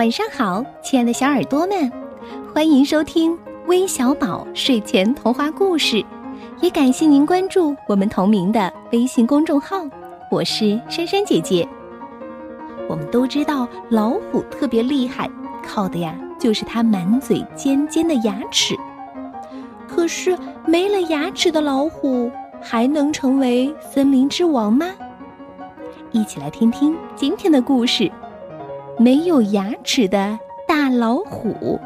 晚上好，亲爱的小耳朵们，欢迎收听微小宝睡前童话故事，也感谢您关注我们同名的微信公众号。我是珊珊姐姐。我们都知道老虎特别厉害，靠的呀就是它满嘴尖尖的牙齿。可是没了牙齿的老虎，还能成为森林之王吗？一起来听听今天的故事。没有牙齿的大老虎，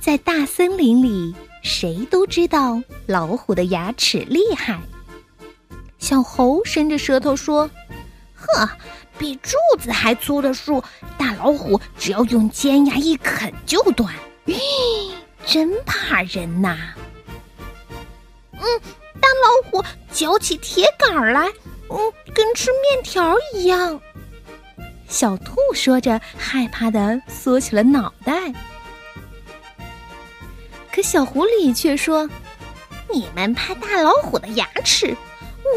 在大森林里，谁都知道老虎的牙齿厉害。小猴伸着舌头说：“呵，比柱子还粗的树，大老虎只要用尖牙一啃就断。咦，真怕人呐！”嗯，大老虎嚼起铁杆来。嗯，跟吃面条一样。小兔说着，害怕的缩起了脑袋。可小狐狸却说：“你们怕大老虎的牙齿，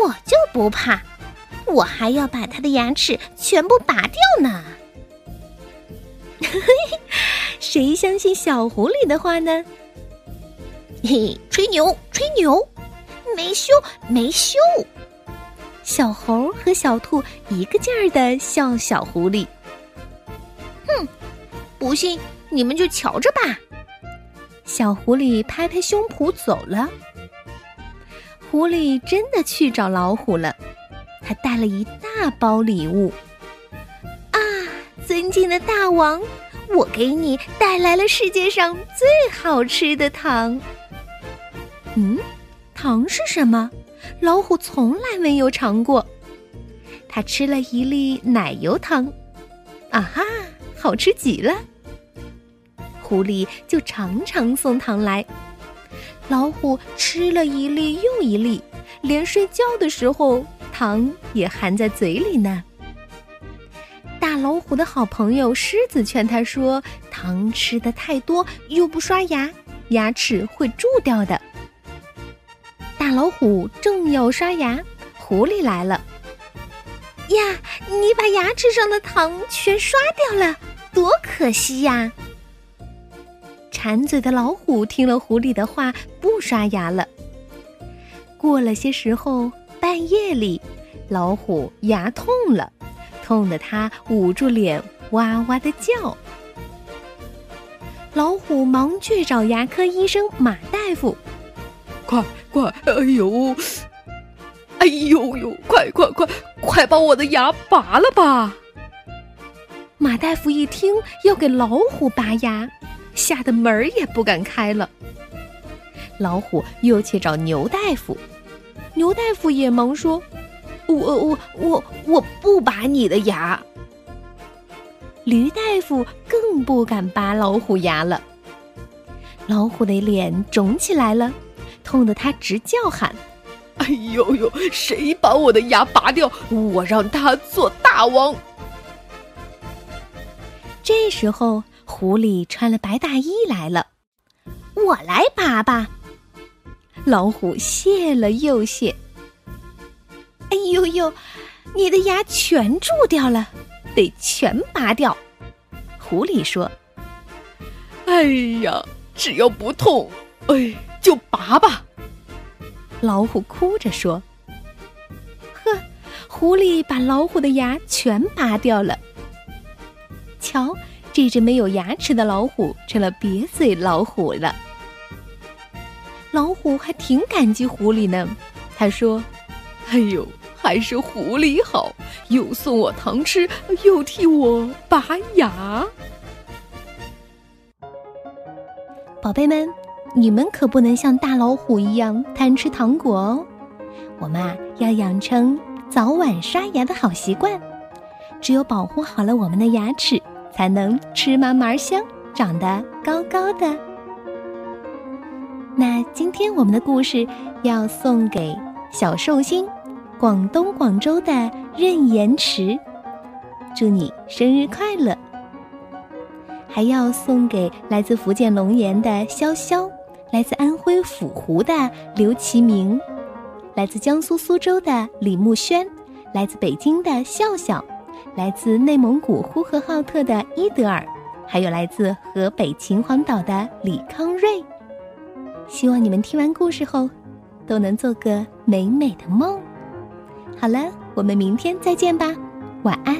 我就不怕，我还要把它的牙齿全部拔掉呢。”谁相信小狐狸的话呢？嘿，吹牛，吹牛，没羞，没羞。小猴和小兔一个劲儿的笑小狐狸。哼，不信你们就瞧着吧。小狐狸拍拍胸脯走了。狐狸真的去找老虎了，他带了一大包礼物。啊，尊敬的大王，我给你带来了世界上最好吃的糖。嗯，糖是什么？老虎从来没有尝过，他吃了一粒奶油糖，啊哈，好吃极了。狐狸就常常送糖来，老虎吃了一粒又一粒，连睡觉的时候糖也含在嘴里呢。大老虎的好朋友狮子劝他说：“糖吃的太多，又不刷牙，牙齿会蛀掉的。”老虎正要刷牙，狐狸来了。呀，你把牙齿上的糖全刷掉了，多可惜呀！馋嘴的老虎听了狐狸的话，不刷牙了。过了些时候，半夜里，老虎牙痛了，痛得它捂住脸，哇哇的叫。老虎忙去找牙科医生马大夫。快快！哎呦，哎呦呦！快快快，快把我的牙拔了吧！马大夫一听要给老虎拔牙，吓得门儿也不敢开了。老虎又去找牛大夫，牛大夫也忙说：“我我我我不拔你的牙。”驴大夫更不敢拔老虎牙了。老虎的脸肿起来了。痛得他直叫喊：“哎呦呦！谁把我的牙拔掉，我让他做大王！” 这时候，狐狸穿了白大衣来了，我来拔吧。老虎谢了又谢：“哎呦呦，你的牙全蛀掉了，得全拔掉。”狐狸说：“哎呀，只要不痛，哎。”就拔吧，老虎哭着说：“呵，狐狸把老虎的牙全拔掉了。瞧，这只没有牙齿的老虎成了瘪嘴老虎了。老虎还挺感激狐狸呢，他说：‘哎呦，还是狐狸好，又送我糖吃，又替我拔牙。’宝贝们。”你们可不能像大老虎一样贪吃糖果哦！我们啊要养成早晚刷牙的好习惯，只有保护好了我们的牙齿，才能吃嘛嘛香，长得高高的。那今天我们的故事要送给小寿星，广东广州的任延池，祝你生日快乐！还要送给来自福建龙岩的潇潇。来自安徽府湖的刘其明，来自江苏苏州的李慕轩，来自北京的笑笑，来自内蒙古呼和浩特的伊德尔，还有来自河北秦皇岛的李康瑞。希望你们听完故事后，都能做个美美的梦。好了，我们明天再见吧，晚安。